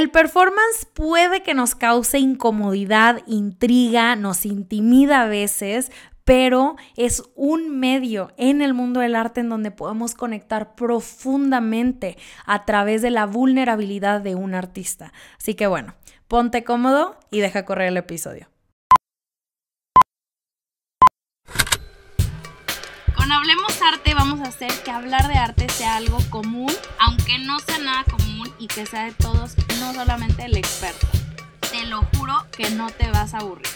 El performance puede que nos cause incomodidad, intriga, nos intimida a veces, pero es un medio en el mundo del arte en donde podemos conectar profundamente a través de la vulnerabilidad de un artista. Así que bueno, ponte cómodo y deja correr el episodio. Con Hablemos Arte vamos a hacer que hablar de arte sea algo común, aunque no sea nada común y que sea de todos, no solamente el experto. Te lo juro que no te vas a aburrir.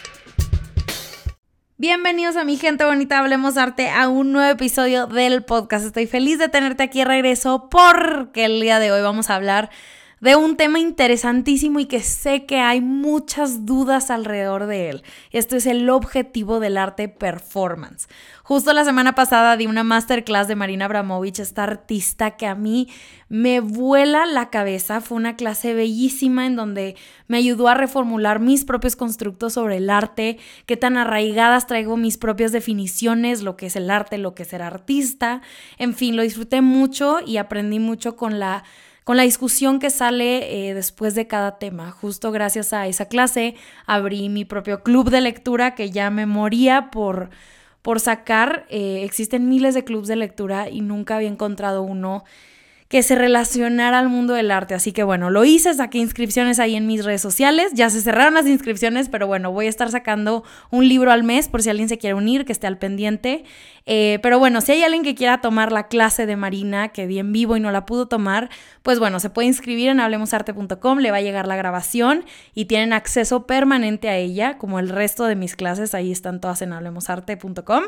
Bienvenidos a mi gente bonita, hablemos arte a un nuevo episodio del podcast. Estoy feliz de tenerte aquí de regreso porque el día de hoy vamos a hablar de un tema interesantísimo y que sé que hay muchas dudas alrededor de él. Esto es el objetivo del arte performance. Justo la semana pasada di una masterclass de Marina Abramovich, esta artista que a mí me vuela la cabeza. Fue una clase bellísima en donde me ayudó a reformular mis propios constructos sobre el arte, qué tan arraigadas traigo mis propias definiciones, lo que es el arte, lo que es ser artista. En fin, lo disfruté mucho y aprendí mucho con la con la discusión que sale eh, después de cada tema. Justo gracias a esa clase abrí mi propio club de lectura que ya me moría por, por sacar. Eh, existen miles de clubes de lectura y nunca había encontrado uno que se relacionara al mundo del arte. Así que bueno, lo hice, saqué inscripciones ahí en mis redes sociales. Ya se cerraron las inscripciones, pero bueno, voy a estar sacando un libro al mes por si alguien se quiere unir, que esté al pendiente. Eh, pero bueno, si hay alguien que quiera tomar la clase de Marina, que vi en vivo y no la pudo tomar, pues bueno, se puede inscribir en hablemosarte.com, le va a llegar la grabación y tienen acceso permanente a ella, como el resto de mis clases, ahí están todas en hablemosarte.com.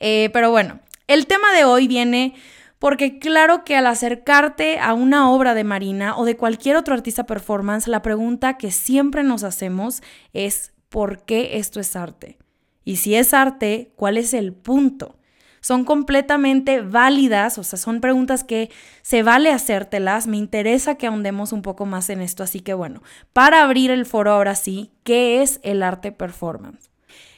Eh, pero bueno, el tema de hoy viene porque claro que al acercarte a una obra de Marina o de cualquier otro artista performance, la pregunta que siempre nos hacemos es ¿por qué esto es arte? Y si es arte, ¿cuál es el punto? Son completamente válidas, o sea, son preguntas que se vale hacértelas. Me interesa que ahondemos un poco más en esto, así que bueno, para abrir el foro ahora sí, ¿qué es el arte performance?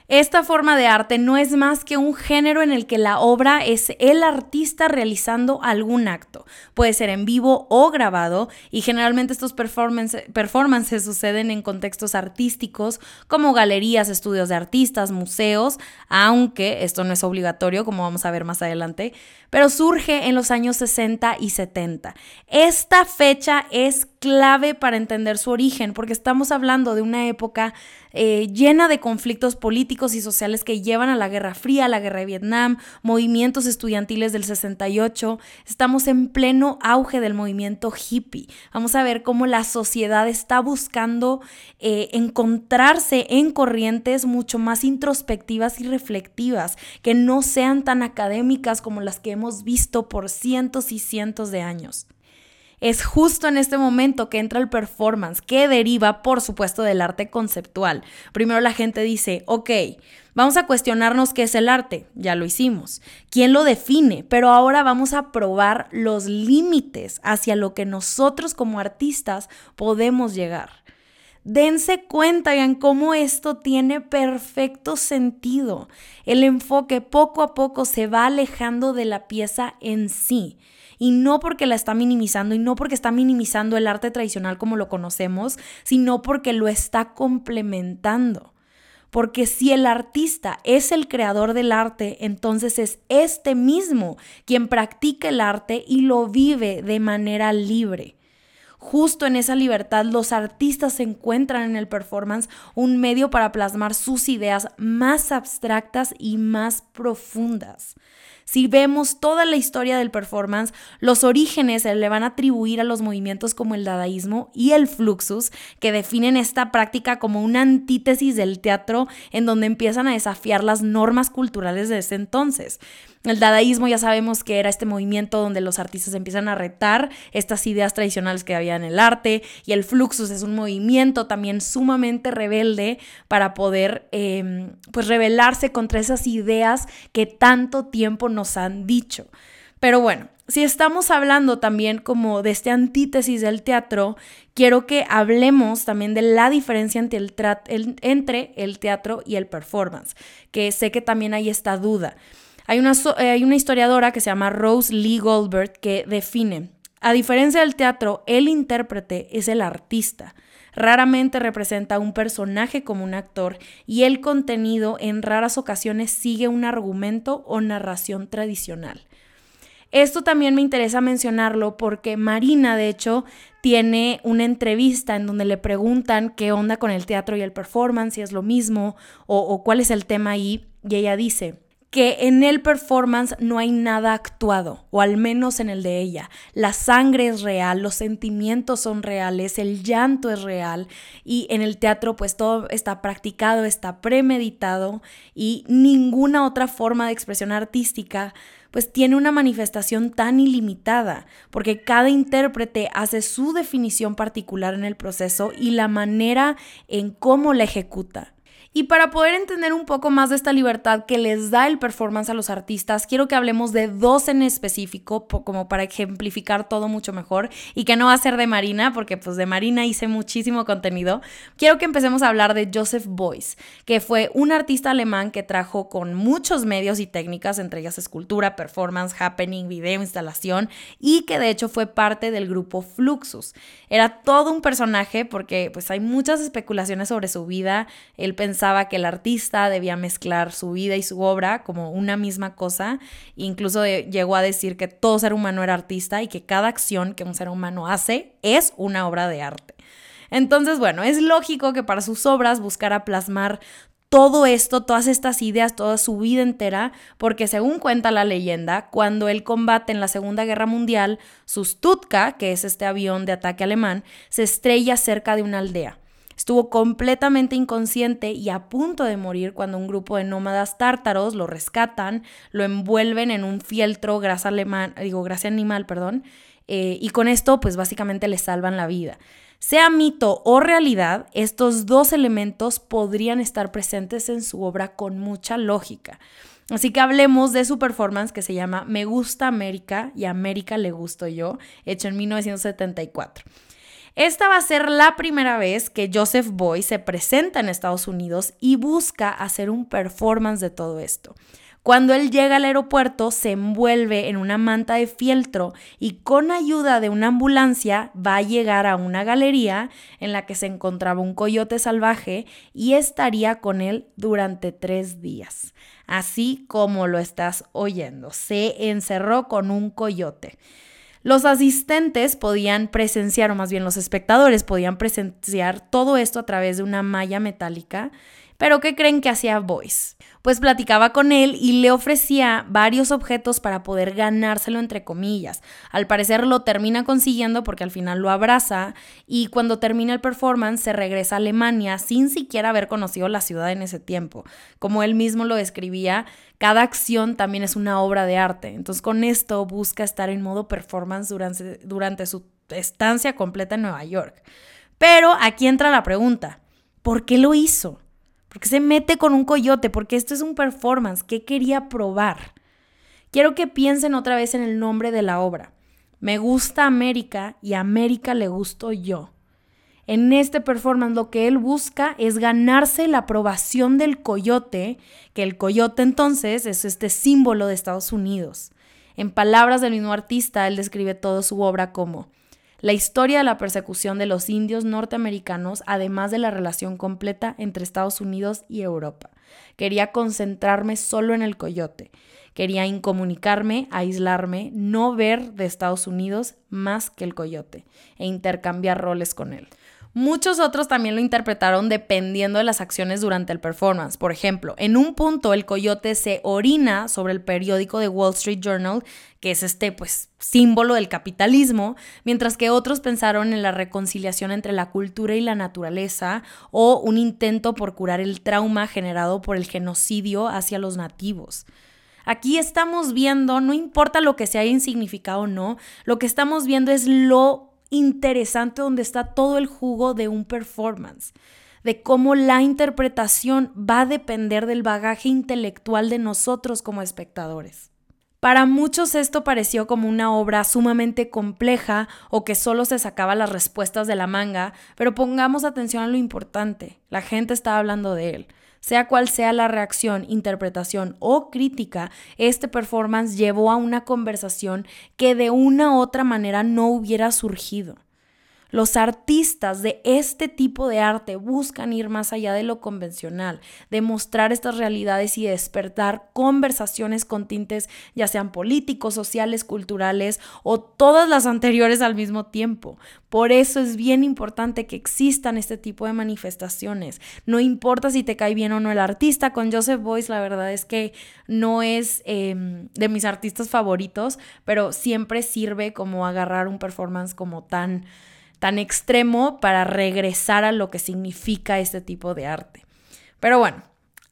Esta forma de arte no es más que un género en el que la obra es el artista realizando algún acto. Puede ser en vivo o grabado y generalmente estos performances suceden en contextos artísticos como galerías, estudios de artistas, museos, aunque esto no es obligatorio como vamos a ver más adelante, pero surge en los años 60 y 70. Esta fecha es clave para entender su origen porque estamos hablando de una época eh, llena de conflictos políticos y sociales que llevan a la Guerra Fría, a la Guerra de Vietnam, movimientos estudiantiles del 68. Estamos en pleno auge del movimiento hippie. Vamos a ver cómo la sociedad está buscando eh, encontrarse en corrientes mucho más introspectivas y reflectivas, que no sean tan académicas como las que hemos visto por cientos y cientos de años es justo en este momento que entra el performance, que deriva, por supuesto, del arte conceptual. Primero la gente dice, ok, vamos a cuestionarnos qué es el arte, ya lo hicimos, quién lo define, pero ahora vamos a probar los límites hacia lo que nosotros como artistas podemos llegar. Dense cuenta en cómo esto tiene perfecto sentido. El enfoque poco a poco se va alejando de la pieza en sí y no porque la está minimizando y no porque está minimizando el arte tradicional como lo conocemos, sino porque lo está complementando. Porque si el artista es el creador del arte, entonces es este mismo quien practica el arte y lo vive de manera libre. Justo en esa libertad los artistas encuentran en el performance un medio para plasmar sus ideas más abstractas y más profundas. Si vemos toda la historia del performance, los orígenes se le van a atribuir a los movimientos como el dadaísmo y el fluxus, que definen esta práctica como una antítesis del teatro en donde empiezan a desafiar las normas culturales de ese entonces. El dadaísmo ya sabemos que era este movimiento donde los artistas empiezan a retar estas ideas tradicionales que había en el arte y el fluxus es un movimiento también sumamente rebelde para poder em, pues rebelarse contra esas ideas que tanto tiempo nos han dicho. Pero bueno, si estamos hablando también como de este antítesis del teatro, quiero que hablemos también de la diferencia entre el, entre el teatro y el performance, que sé que también hay esta duda. Hay una, eh, hay una historiadora que se llama Rose Lee Goldberg que define A diferencia del teatro, el intérprete es el artista. Raramente representa un personaje como un actor y el contenido en raras ocasiones sigue un argumento o narración tradicional. Esto también me interesa mencionarlo porque Marina, de hecho, tiene una entrevista en donde le preguntan qué onda con el teatro y el performance, si es lo mismo o, cuál es el tema ahí, y ella dice, que en el performance no hay nada actuado, o al menos en el de ella. La sangre es real, los sentimientos son reales, el llanto es real y en el teatro pues todo está practicado, está premeditado y ninguna otra forma de expresión artística pues tiene una manifestación tan ilimitada, porque cada intérprete hace su definición particular en el proceso y la manera en cómo la ejecuta. Y para poder entender un poco más de esta libertad que les da el performance a los artistas, quiero que hablemos de dos en específico, como para ejemplificar todo mucho mejor y que no va a ser de Marina, porque pues de Marina hice muchísimo contenido. Quiero que empecemos a hablar de Joseph Beuys, que fue un artista alemán que trajo con muchos medios y técnicas, entre ellas escultura, performance, happening, video, instalación, y que de hecho fue parte del grupo Fluxus. Era todo un personaje porque pues hay muchas especulaciones sobre su vida, él pensaba pensaba que el artista debía mezclar su vida y su obra como una misma cosa. Incluso llegó a decir que todo ser humano era artista y que cada acción que un ser humano hace es una obra de arte. Entonces, bueno, es lógico que para sus obras buscara plasmar todo esto, todas estas ideas, toda su vida entera, porque según cuenta la leyenda, cuando él combate en la Segunda Guerra Mundial, su Stutka, que es este avión de ataque alemán, se estrella cerca de una aldea. Estuvo completamente inconsciente y a punto de morir cuando un grupo de nómadas tártaros lo rescatan, lo envuelven en un fieltro grasa digo, animal, perdón, eh, y con esto pues básicamente le salvan la vida. Sea mito o realidad, estos dos elementos podrían estar presentes en su obra con mucha lógica. Así que hablemos de su performance que se llama Me gusta América y América le gusto yo, hecho en 1974. Esta va a ser la primera vez que Joseph Boy se presenta en Estados Unidos y busca hacer un performance de todo esto. Cuando él llega al aeropuerto, se envuelve en una manta de fieltro y con ayuda de una ambulancia va a llegar a una galería en la que se encontraba un coyote salvaje y estaría con él durante tres días. Así como lo estás oyendo, se encerró con un coyote. Los asistentes podían presenciar, o más bien los espectadores podían presenciar todo esto a través de una malla metálica. Pero ¿qué creen que hacía Boyce? Pues platicaba con él y le ofrecía varios objetos para poder ganárselo entre comillas. Al parecer lo termina consiguiendo porque al final lo abraza y cuando termina el performance se regresa a Alemania sin siquiera haber conocido la ciudad en ese tiempo. Como él mismo lo describía, cada acción también es una obra de arte. Entonces con esto busca estar en modo performance durante, su estancia completa en Nueva York. Pero aquí entra la pregunta, ¿por qué lo hizo? ¿Por qué se mete con un coyote? Porque esto es un performance. ¿Qué quería probar? Quiero que piensen otra vez en el nombre de la obra. Me gusta América y América le gusto yo. En este performance lo que él busca es ganarse la aprobación del coyote, que el coyote entonces es este símbolo de Estados Unidos. En palabras del mismo artista, él describe toda su obra como la historia de la persecución de los indios norteamericanos, además de la relación completa entre Estados Unidos y Europa. Quería concentrarme solo en el coyote. Quería incomunicarme, aislarme, no ver de Estados Unidos más que el coyote e intercambiar roles con él. Muchos otros también lo interpretaron dependiendo de las acciones durante el performance. Por ejemplo, en un punto el coyote se orina sobre el periódico de Wall Street Journal, que es este pues símbolo del capitalismo, mientras que otros pensaron en la reconciliación entre la cultura y la naturaleza o un intento por curar el trauma generado por el genocidio hacia los nativos. Aquí estamos viendo, no importa lo que se haya insignificado o no, lo que estamos viendo es lo interesante donde está todo el jugo de un performance, de cómo la interpretación va a depender del bagaje intelectual de nosotros como espectadores. Para muchos esto pareció como una obra sumamente compleja o que solo se sacaba las respuestas de la manga, pero pongamos atención a lo importante, la gente estaba hablando de él. Sea cual sea la reacción, interpretación o crítica, este performance llevó a una conversación que de una u otra manera no hubiera surgido. Los artistas de este tipo de arte buscan ir más allá de lo convencional, demostrar estas realidades y despertar conversaciones con tintes ya sean políticos, sociales, culturales o todas las anteriores al mismo tiempo. Por eso es bien importante que existan este tipo de manifestaciones. No importa si te cae bien o no el artista, con Joseph Boyce la verdad es que no es em, de mis artistas favoritos, pero siempre sirve como agarrar un performance como tan tan extremo para regresar a lo que significa este tipo de arte. Pero bueno,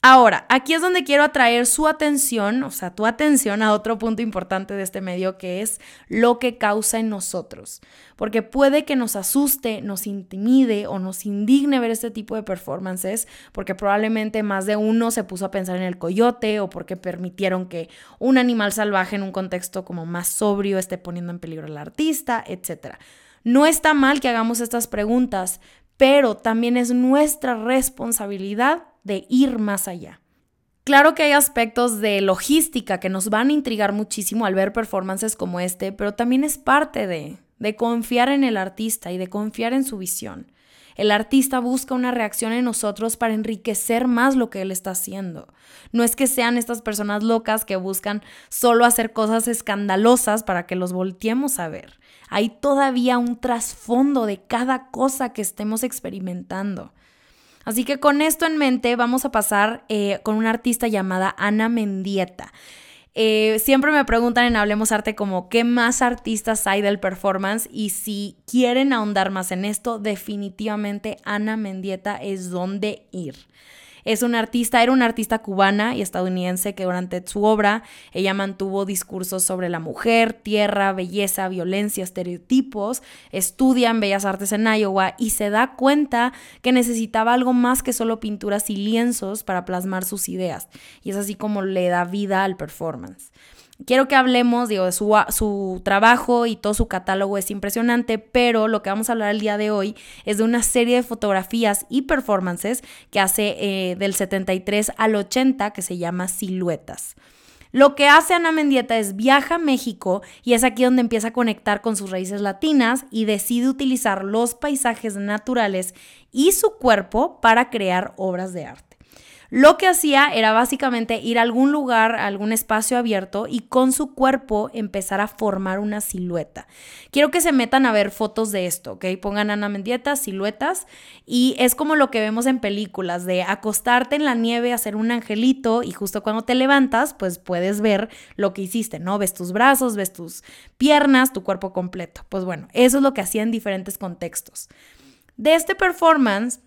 ahora, aquí es donde quiero atraer su atención, o sea, tu atención a otro punto importante de este medio que es lo que causa en nosotros. Porque puede que nos asuste, nos intimide o nos indigne ver este tipo de performances, porque probablemente más de uno se puso a pensar en el coyote o porque permitieron que un animal salvaje en un contexto como más sobrio esté poniendo en peligro al artista, etcétera. No está mal que hagamos estas preguntas, pero también es nuestra responsabilidad de ir más allá. Claro que hay aspectos de logística que nos van a intrigar muchísimo al ver performances como este, pero también es parte de, de confiar en el artista y de confiar en su visión. El artista busca una reacción en nosotros para enriquecer más lo que él está haciendo. No es que sean estas personas locas que buscan solo hacer cosas escandalosas para que los volteemos a ver. Hay todavía un trasfondo de cada cosa que estemos experimentando. Así que con esto en mente vamos a pasar eh, con una artista llamada Ana Mendieta. Eh, siempre me preguntan en Hablemos Arte como qué más artistas hay del performance y si quieren ahondar más en esto, definitivamente Ana Mendieta es donde ir. Es una artista, era una artista cubana y estadounidense que durante su obra ella mantuvo discursos sobre la mujer, tierra, belleza, violencia, estereotipos, estudia en Bellas Artes en Iowa y se da cuenta que necesitaba algo más que solo pinturas y lienzos para plasmar sus ideas. Y es así como le da vida al performance. Quiero que hablemos, digo, de su, trabajo y todo su catálogo es impresionante, pero lo que vamos a hablar el día de hoy es de una serie de fotografías y performances que hace eh, del 73 al 80 que se llama Siluetas. Lo que hace Ana Mendieta es viaja a México y es aquí donde empieza a conectar con sus raíces latinas y decide utilizar los paisajes naturales y su cuerpo para crear obras de arte. Lo que hacía era básicamente ir a algún lugar, a algún espacio abierto y con su cuerpo empezar a formar una silueta. Quiero que se metan a ver fotos de esto, ¿ok? Pongan Ana Mendieta, siluetas, y es como lo que vemos en películas, de acostarte en la nieve, hacer un angelito y justo cuando te levantas, pues puedes ver lo que hiciste, ¿no? Ves tus brazos, ves tus piernas, tu cuerpo completo. Pues bueno, eso es lo que hacía en diferentes contextos. De este performance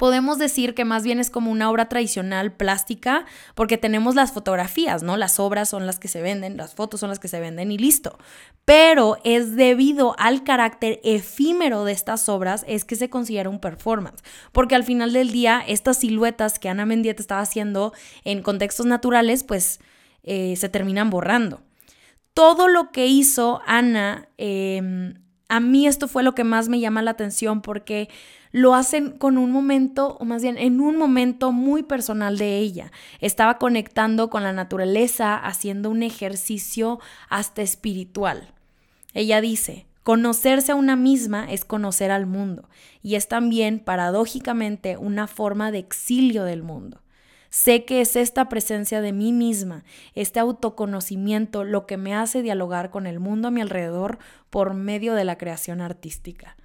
podemos decir que más bien es como una obra tradicional plástica, porque tenemos las fotografías, ¿no? Las obras son las que se venden, las fotos son las que se venden y listo. Pero es debido al carácter efímero de estas obras es que se considera un performance, porque al final del día estas siluetas que Ana Mendieta estaba haciendo en contextos naturales, pues eh, se terminan borrando. Todo lo que hizo Ana, em, a mí esto fue lo que más me llama la atención porque lo hacen con un momento, o más bien en un momento muy personal de ella. Estaba conectando con la naturaleza, haciendo un ejercicio hasta espiritual. Ella dice, conocerse a una misma es conocer al mundo y es también, paradójicamente, una forma de exilio del mundo. Sé que es esta presencia de mí misma, este autoconocimiento, lo que me hace dialogar con el mundo a mi alrededor por medio de la creación artística.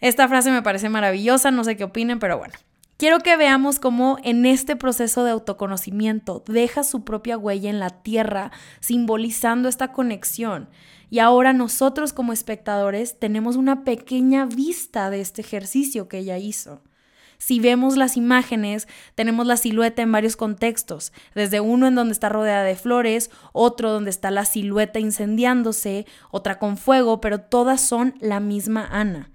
Esta frase me parece maravillosa, no sé qué opinen, pero bueno. Quiero que veamos cómo en este proceso de autoconocimiento deja su propia huella en la tierra, simbolizando esta conexión. Y ahora nosotros como espectadores tenemos una pequeña vista de este ejercicio que ella hizo. Si vemos las imágenes, tenemos la silueta en varios contextos, desde uno en donde está rodeada de flores, otro donde está la silueta incendiándose, otra con fuego, pero todas son la misma Ana.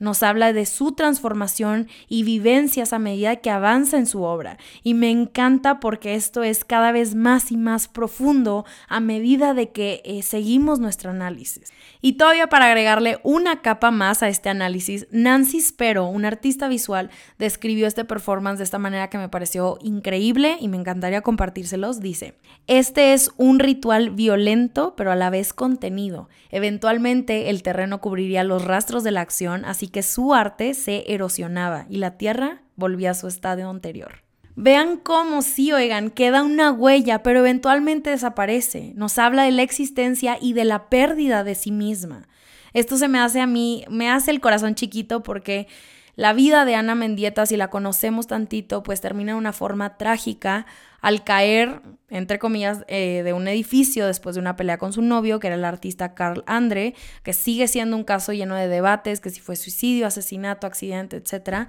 Nos habla de su transformación y vivencias a medida que avanza en su obra. Y me encanta porque esto es cada vez más y más profundo a medida de que eh, seguimos nuestro análisis. Y todavía para agregarle una capa más a este análisis, Nancy Spero, una artista visual, describió este performance de esta manera que me pareció increíble y me encantaría compartírselos. Dice, este es un ritual violento pero a la vez contenido. Eventualmente el terreno cubriría los rastros de la acción, así que su arte se erosionaba y la tierra volvía a su estadio anterior. Vean cómo sí, oigan, queda una huella, pero eventualmente desaparece. Nos habla de la existencia y de la pérdida de sí misma. Esto se me hace a mí, me hace el corazón chiquito porque la vida de Ana Mendieta, si la conocemos tantito, pues termina de una forma trágica al caer, entre comillas, eh, de un edificio después de una pelea con su novio, que era el artista Carl Andre, que sigue siendo un caso lleno de debates, que si fue suicidio, asesinato, accidente, etc.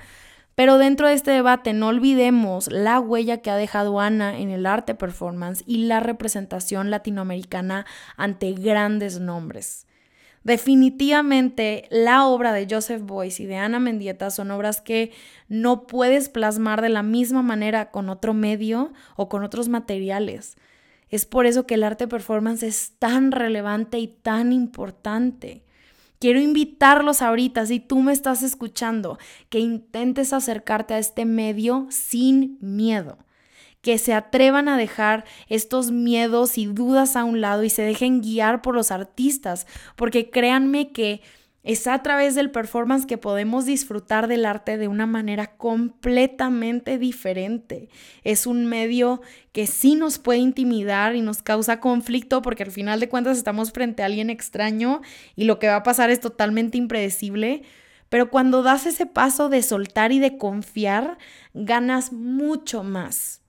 Pero dentro de este debate no olvidemos la huella que ha dejado Ana en el arte performance y la representación latinoamericana ante grandes nombres. Definitivamente la obra de Joseph Boyce y de Ana Mendieta son obras que no puedes plasmar de la misma manera con otro medio o con otros materiales. Es por eso que el arte performance es tan relevante y tan importante. Quiero invitarlos ahorita, si tú me estás escuchando, que intentes acercarte a este medio sin miedo que se atrevan a dejar estos miedos y dudas a un lado y se dejen guiar por los artistas, porque créanme que es a través del performance que podemos disfrutar del arte de una manera completamente diferente. Es un medio que sí nos puede intimidar y nos causa conflicto porque al final de cuentas estamos frente a alguien extraño y lo que va a pasar es totalmente impredecible. Pero cuando das ese paso de soltar y de confiar, ganas mucho más.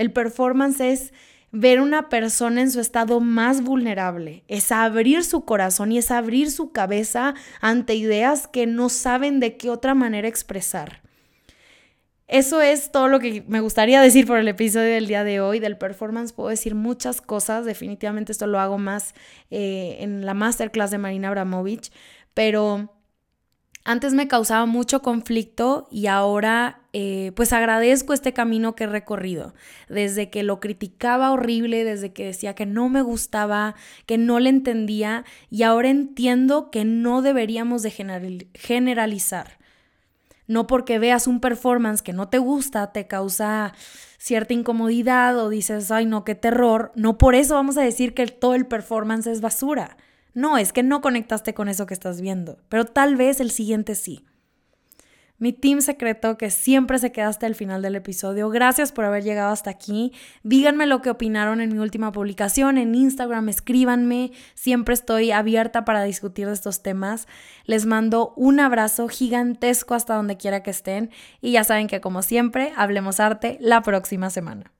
El performance es ver una persona en su estado más vulnerable, es abrir su corazón y es abrir su cabeza ante ideas que no saben de qué otra manera expresar. Eso es todo lo que me gustaría decir por el episodio del día de hoy. Del performance puedo decir muchas cosas. Definitivamente esto lo hago más eh, en la masterclass de Marina Abramovich. Pero antes me causaba mucho conflicto y ahora eh, pues agradezco este camino que he recorrido. Desde que lo criticaba horrible, desde que decía que no me gustaba, que no le entendía y ahora entiendo que no deberíamos de generalizar. No porque veas un performance que no te gusta, te causa cierta incomodidad o dices, ay no, qué terror. No por eso vamos a decir que todo el performance es basura. No, es que no conectaste con eso que estás viendo, pero tal vez el siguiente sí. Mi team secreto que siempre se queda hasta el final del episodio. Gracias por haber llegado hasta aquí. Díganme lo que opinaron en mi última publicación en Instagram, escríbanme. Siempre estoy abierta para discutir de estos temas. Les mando un abrazo gigantesco hasta donde quiera que estén y ya saben que como siempre, hablemos arte la próxima semana.